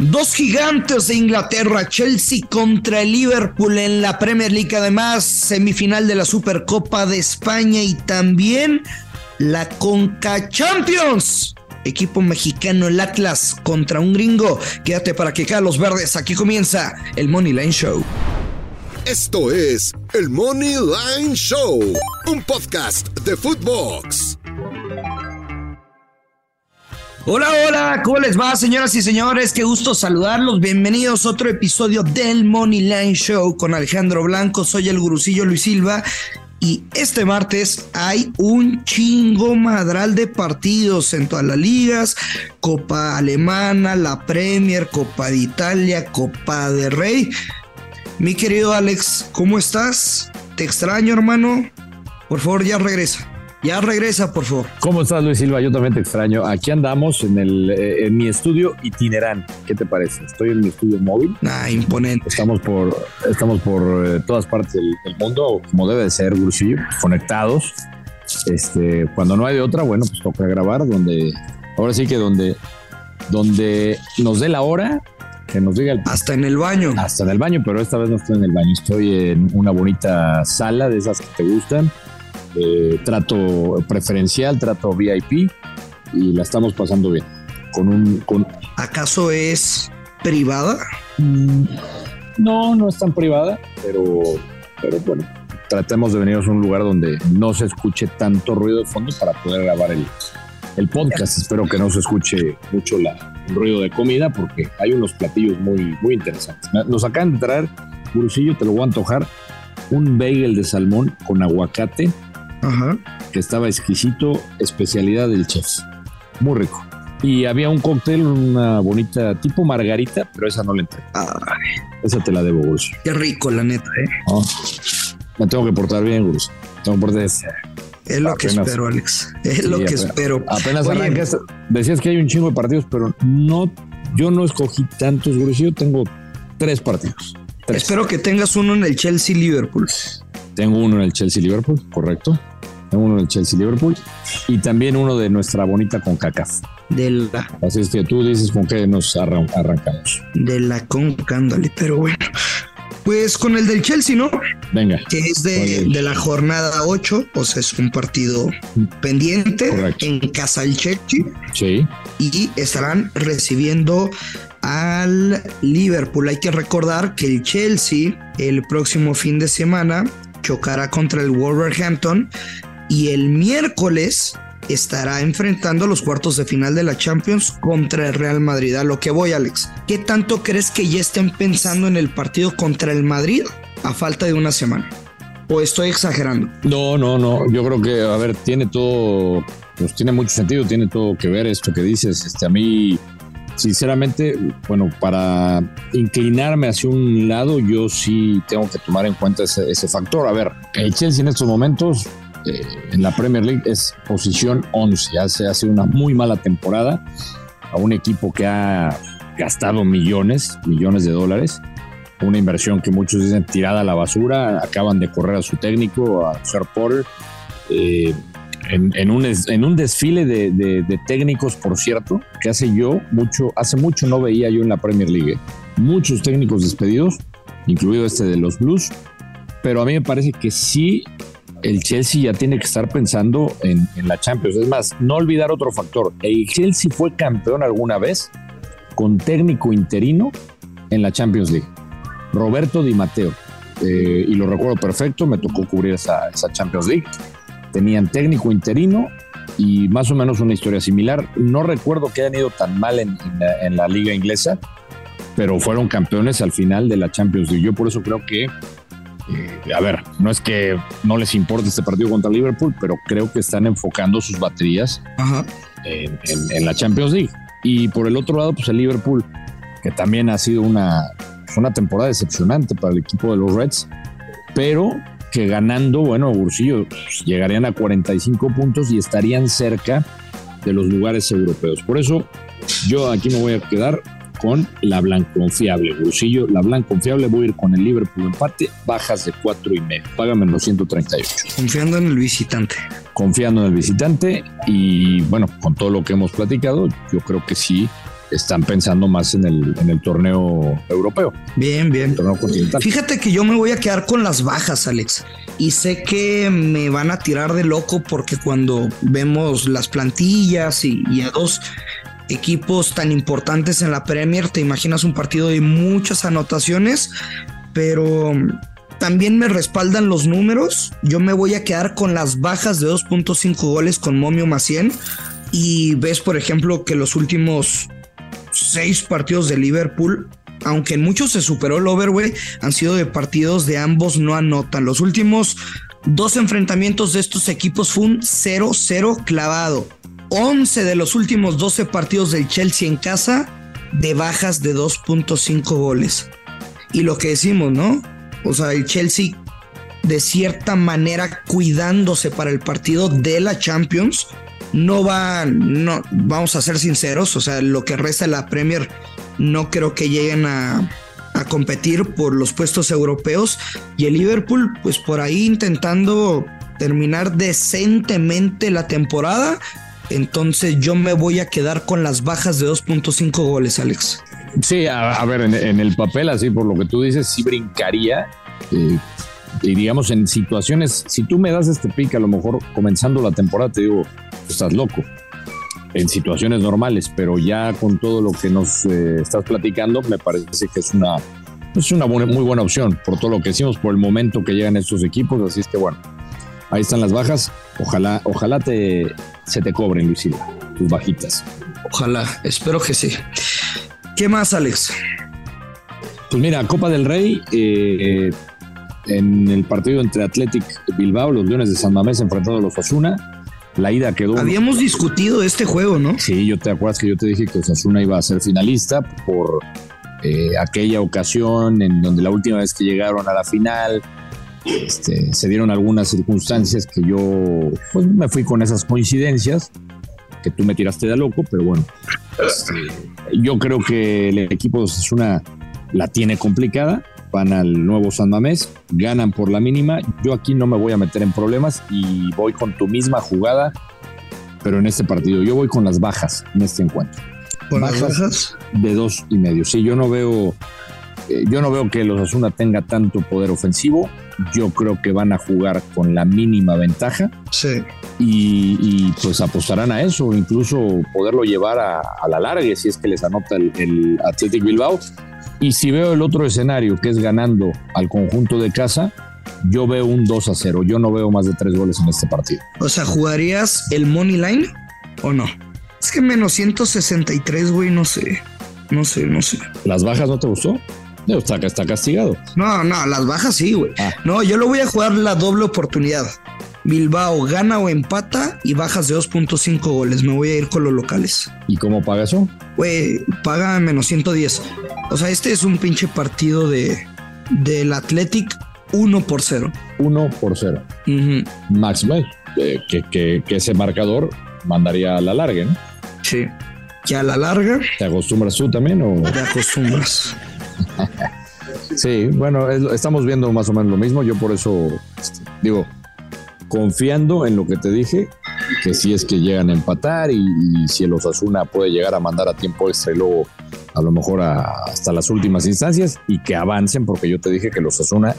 Dos gigantes de Inglaterra, Chelsea contra el Liverpool en la Premier League, además semifinal de la Supercopa de España y también la Conca Champions. Equipo mexicano, el Atlas contra un gringo. Quédate para que caen los verdes. Aquí comienza el Money Line Show. Esto es el Money Line Show, un podcast de Footbox. Hola, hola, ¿cómo les va, señoras y señores? Qué gusto saludarlos. Bienvenidos a otro episodio del Money Line Show con Alejandro Blanco. Soy el gurusillo Luis Silva. Y este martes hay un chingo madral de partidos en todas las ligas: Copa Alemana, la Premier, Copa de Italia, Copa de Rey. Mi querido Alex, ¿cómo estás? Te extraño, hermano. Por favor, ya regresa. Ya regresa, por favor. ¿Cómo estás, Luis Silva? Yo también te extraño. Aquí andamos en, el, eh, en mi estudio itinerante. ¿Qué te parece? Estoy en mi estudio móvil. Ah, imponente. Estamos por, estamos por eh, todas partes del, mundo, como debe de ser, Luisillo, conectados. Este, cuando no hay de otra, bueno, pues toca grabar donde, ahora sí que donde, donde nos dé la hora, que nos diga el, Hasta en el baño. Hasta en el baño, pero esta vez no estoy en el baño. Estoy en una bonita sala de esas que te gustan eh, trato preferencial, trato VIP y la estamos pasando bien. Con un, con... ¿Acaso es privada? Mm, no, no es tan privada, pero, pero bueno, tratemos de venir a un lugar donde no se escuche tanto ruido de fondo para poder grabar el, el podcast. Espero que no se escuche mucho la, el ruido de comida porque hay unos platillos muy, muy interesantes. Nos acaban de traer, Gurusillo, te lo voy a antojar, un bagel de salmón con aguacate Ajá. que estaba exquisito, especialidad del chef. Muy rico. Y había un cóctel, una bonita tipo margarita, pero esa no la entré. Esa te la debo, Gurus. Qué rico, la neta, ¿eh? Me tengo que portar bien, Gurus. Tengo que portar Es lo que espero, Alex. Es lo que espero. Apenas arrancas. Decías que hay un chingo de partidos, pero no, yo no escogí tantos, Gurus. Yo tengo tres partidos. Espero que tengas uno en el Chelsea Liverpool. Tengo uno en el Chelsea Liverpool, correcto uno del Chelsea Liverpool y también uno de nuestra bonita CONCACAF. De la. Así es que tú dices con qué nos arrancamos. De la CONCACAF, pero bueno. Pues con el del Chelsea, ¿no? Venga. Que es de, la jornada 8, o sea, es un partido pendiente en casa del Chelsea. Sí. Y estarán recibiendo al Liverpool. Hay que recordar que el Chelsea el próximo fin de semana chocará contra el Wolverhampton y el miércoles estará enfrentando los cuartos de final de la Champions contra el Real Madrid. A lo que voy, Alex. ¿Qué tanto crees que ya estén pensando en el partido contra el Madrid a falta de una semana? ¿O estoy exagerando? No, no, no. Yo creo que, a ver, tiene todo, pues tiene mucho sentido, tiene todo que ver esto que dices. Este, a mí, sinceramente, bueno, para inclinarme hacia un lado, yo sí tengo que tomar en cuenta ese, ese factor. A ver, el Chelsea en estos momentos eh, en la Premier League es posición 11. Hace, hace una muy mala temporada a un equipo que ha gastado millones, millones de dólares. Una inversión que muchos dicen tirada a la basura. Acaban de correr a su técnico, a Sir Porter. Eh, en, un, en, un, desfile de, técnicos, por cierto, que hace yo mucho, hace mucho no veía yo en la Premier League. Muchos técnicos despedidos, incluido este de los Blues, pero a mí me parece que sí el Chelsea ya tiene que estar pensando en, la Champions. Es más, no olvidar otro factor. El Chelsea fue campeón alguna vez con técnico interino en la Champions League. Roberto Di Matteo. Eh, y lo recuerdo perfecto, me tocó cubrir esa, Champions League. Tenían técnico interino y más o menos una historia similar. No recuerdo que hayan ido tan mal en, en la liga inglesa, pero fueron campeones al final de la Champions League. Yo por eso creo que eh, a ver, no es que no les importe este partido contra Liverpool, pero creo que están enfocando sus baterías En, la Champions League. Y por el otro lado, pues el Liverpool, que también ha sido una, una temporada decepcionante para el equipo de los Reds, pero que ganando, bueno, Bursillo, pues, llegarían a 45 puntos y estarían cerca de los lugares europeos. Por eso yo aquí me voy a quedar con la confiable, Brusillo, la confiable, voy a ir con el Liverpool empate, bajas de cuatro y medio, págame los 138. Confiando en el visitante. Confiando en el visitante y bueno, con todo lo que hemos platicado, yo creo que sí, están pensando más en el, en el torneo europeo. Bien, bien. Fíjate que yo me voy a quedar con las bajas, Alex. Y sé que me van a tirar de loco porque cuando vemos las plantillas y, y a dos equipos tan importantes en la Premier, te imaginas un partido de muchas anotaciones, pero también me respaldan los números. Yo me voy a quedar con las bajas de 2.5 goles con Momio Macien. Y ves, por ejemplo, que los últimos seis partidos de Liverpool, aunque en muchos se superó el over, han sido de partidos de ambos no anotan. Los últimos dos enfrentamientos de estos equipos fue un 0-0 clavado. 11 de los últimos 12 partidos del Chelsea en casa de bajas de 2.5 goles. Y lo que decimos, ¿no? O sea, el Chelsea de cierta manera cuidándose para el partido de la Champions. No va, no, vamos a ser sinceros, o sea, lo que resta de la Premier no creo que lleguen a, a competir por los puestos europeos y el Liverpool pues por ahí intentando terminar decentemente la temporada entonces yo me voy a quedar con las bajas de 2.5 goles, Alex. Sí, a, ver, en, el papel, así por lo que tú dices, sí brincaría. Eh, y digamos, en situaciones, si tú me das este pick, a lo mejor comenzando la temporada, te digo, estás loco. En situaciones normales, pero ya con todo lo que nos eh, estás platicando, me parece que es una, es una muy buena opción por todo lo que hicimos, por el momento que llegan estos equipos. Así es que bueno, ahí están las bajas. Ojalá, ojalá te, se te cobren, Luisila, tus bajitas. Ojalá, espero que sí. ¿Qué más, Alex? Pues mira, Copa del Rey, eh, en el partido entre Athletic Bilbao, los Leones de San Mamés enfrentando a los Osasuna, la ida quedó. Habíamos discutido este juego, ¿no? Sí, yo te acuerdas que yo te dije que Osasuna iba a ser finalista por eh, aquella ocasión en donde la última vez que llegaron a la final este, se dieron algunas circunstancias que yo pues, me fui con esas coincidencias, que tú me tiraste de loco, pero bueno, este, yo creo que el equipo de una la tiene complicada, van al nuevo San Mamés, ganan por la mínima, yo aquí no me voy a meter en problemas y voy con tu misma jugada, pero en este partido, yo voy con las bajas en este encuentro. ¿Con las bajas? De dos y medio, sí, yo no veo eh, yo no veo que los Asuna tenga tanto poder ofensivo. Yo creo que van a jugar con la mínima ventaja. Sí. Y, pues apostarán a eso, incluso poderlo llevar a, la larga si es que les anota el, el Athletic Bilbao. Y si veo el otro escenario, que es ganando al conjunto de casa, yo veo un 2 a 0. Yo no veo más de tres goles en este partido. O sea, ¿jugarías el Money Line o no? Es que menos 163, güey, no sé. No sé, no sé. ¿Las bajas no te gustó? Está, está castigado. No, no, las bajas sí, güey. Ah. No, yo lo voy a jugar la doble oportunidad. Bilbao gana o empata y bajas de 2.5 goles. Me voy a ir con los locales. ¿Y cómo paga eso? Güey, paga menos 110. O sea, este es un pinche partido de del Athletic 1 por 0. 1 por 0. Max eh, que, que, que, ese marcador mandaría a la larga, ¿no? Sí. Que a la larga. ¿Te acostumbras tú también o? Te acostumbras. Sí, bueno, estamos viendo más o menos lo mismo. Yo por eso este, digo, confiando en lo que te dije, que si es que llegan a empatar y, si el Osasuna puede llegar a mandar a tiempo extra y a lo mejor hasta las últimas instancias y que avancen, porque yo te dije que el Osasuna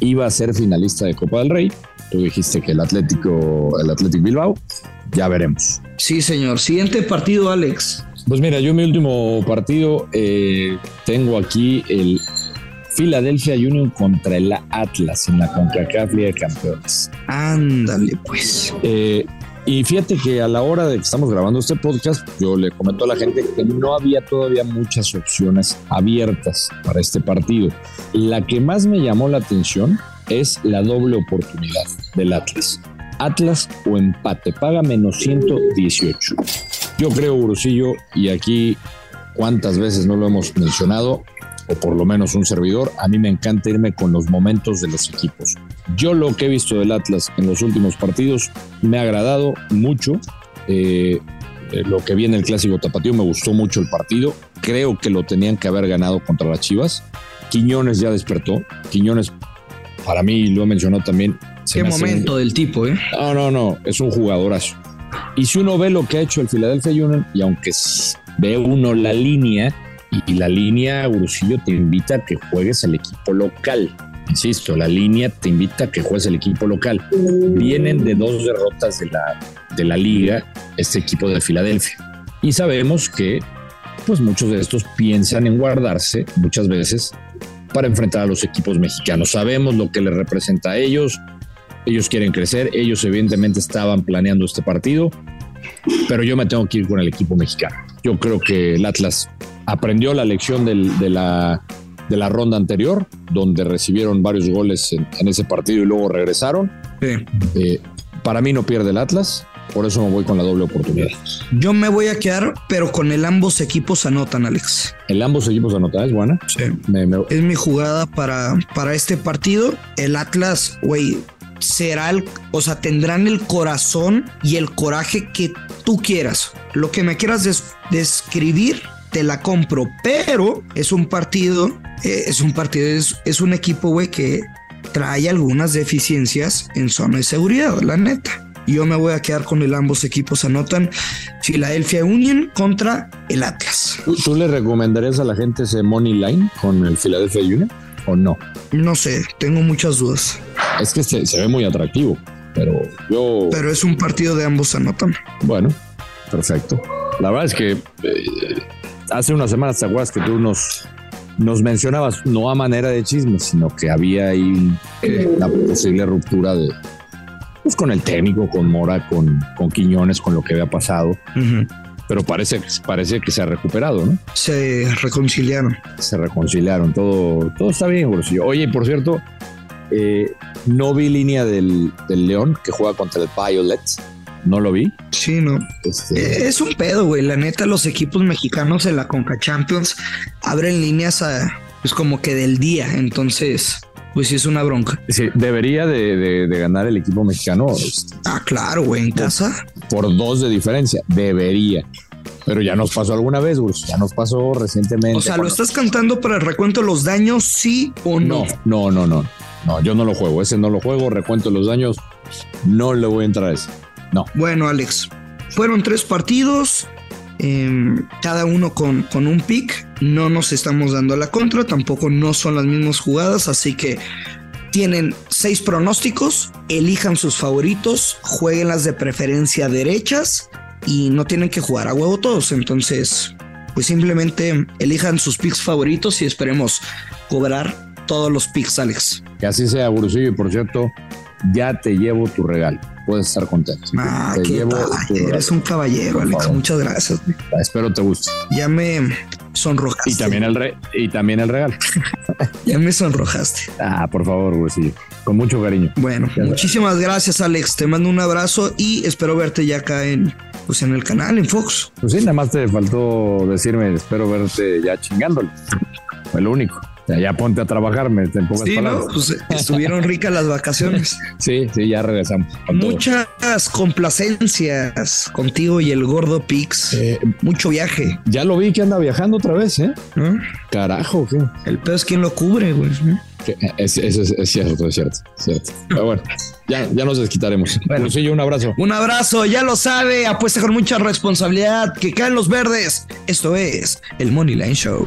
iba a ser finalista de Copa del Rey. Tú dijiste que el Atlético, el Atlético Bilbao, ya veremos. Sí, señor. Siguiente partido, Alex. Pues mira, yo mi último partido eh, tengo aquí el Philadelphia Union contra el Atlas en la CONCACAF Liga de Campeones. Ándale, pues. Eh, y fíjate que a la hora de que estamos grabando este podcast, yo le comento a la gente que no había todavía muchas opciones abiertas para este partido. La que más me llamó la atención es la doble oportunidad del Atlas. Atlas o empate, paga menos 118. Yo creo, Urusillo, y aquí cuántas veces no lo hemos mencionado, o por lo menos un servidor, a mí me encanta irme con los momentos de los equipos. Yo lo que he visto del Atlas en los últimos partidos me ha agradado mucho. Eh, eh, lo que vi en el clásico tapatío me gustó mucho el partido. Creo que lo tenían que haber ganado contra las Chivas. Quiñones ya despertó. Quiñones, para mí, lo he mencionado también. Qué momento del tipo, ¿eh? No, no, no. Es un jugadorazo. Y si uno ve lo que ha hecho el Philadelphia Union, y aunque ve uno la línea y, la línea, Gurusillo, te invita a que juegues el equipo local. Insisto, la línea te invita a que juegues el equipo local. Vienen de dos derrotas de la, de la liga este equipo de Filadelfia. Y sabemos que pues muchos de estos piensan en guardarse muchas veces para enfrentar a los equipos mexicanos. Sabemos lo que les representa a ellos, ellos quieren crecer, ellos evidentemente estaban planeando este partido, pero yo me tengo que ir con el equipo mexicano. Yo creo que el Atlas aprendió la lección de, la, de la ronda anterior, donde recibieron varios goles en, ese partido y luego regresaron. Eh, para mí no pierde el Atlas. Por eso me voy con la doble oportunidad. Yo me voy a quedar, pero con el ambos equipos anotan, Alex. El ambos equipos anotan, es buena. Sí. Es mi jugada para, para este partido. El Atlas, güey, será el, o sea, tendrán el corazón y el coraje que tú quieras. Lo que me quieras describir, te la compro, pero es un partido, eh, es un partido, es, es un equipo, güey, que trae algunas deficiencias en zona de seguridad, la neta. Yo me voy a quedar con el ambos equipos anotan Philadelphia Union contra el Atlas. ¿Tú, le recomendarías a la gente ese money line con el Philadelphia Union o no? No sé, tengo muchas dudas. Es que se, ve muy atractivo, pero yo. Pero es un partido de ambos anotan. Bueno, perfecto. La verdad es que eh, hace unas semanas te acuerdas que tú nos, nos mencionabas, no a manera de chisme, sino que había ahí la posible ruptura de, pues con el técnico, con Mora, con, con Quiñones, con lo que había pasado. Pero parece, parece que se ha recuperado, ¿no? Se reconciliaron. Se reconciliaron, todo, todo está bien, Bolsillo. Oye, por cierto, eh, no vi línea del, del, León que juega contra el Violets. No lo vi. Sí, no. Este... Es un pedo, güey. La neta, los equipos mexicanos en la Conca Champions abren líneas a, pues como que del día. Entonces, pues sí es una bronca. Sí, debería de, ganar el equipo mexicano. Ah, claro, güey, en casa. Por dos de diferencia, debería. Pero ya nos pasó alguna vez, güey. Ya nos pasó recientemente. O sea, ¿lo estás cantando para el recuento de los daños, sí o no? No, no, no, no. No, yo no lo juego. Ese no lo juego. Recuento los daños. No le voy a entrar a ese. No. Bueno, Alex. Fueron tres partidos. Em, cada uno con, con un pick. No nos estamos dando la contra, tampoco no son las mismas jugadas, así que tienen seis pronósticos, elijan sus favoritos, jueguen las de preferencia derechas y no tienen que jugar a huevo todos. Entonces, pues simplemente elijan sus picks favoritos y esperemos cobrar todos los picks, Alex. Que así sea, Gurusillo. Y por cierto, ya te llevo tu regalo. Puedes estar contento. Ah, te llevo Eres un caballero, Alex. Muchas gracias. Espero te guste. Ya me sonrojaste. Y también el, re y también el regalo. ya me sonrojaste. Ah, por favor, sí. Con mucho cariño. Bueno, muchísimas gracias, Alex. Te mando un abrazo y espero verte ya acá en, pues en el canal, en Fox. Pues sí, nada más te faltó decirme, espero verte ya chingándole. Fue lo único ya ponte a trabajar, me en pocas sí, No, pues estuvieron ricas las vacaciones. sí, sí, ya regresamos. Muchas complacencias contigo y el gordo Pix. Eh, Mucho viaje. Ya lo vi que anda viajando otra vez, ¿eh? Carajo, ¿qué? El pedo es quien lo cubre, güey. Es, es, es, cierto, es cierto, cierto. Pero bueno, ya, ya nos desquitaremos. Bueno, sí, un abrazo. Un abrazo, ya lo sabe, apuesta con mucha responsabilidad, que caen los verdes. Esto es el Money Line Show.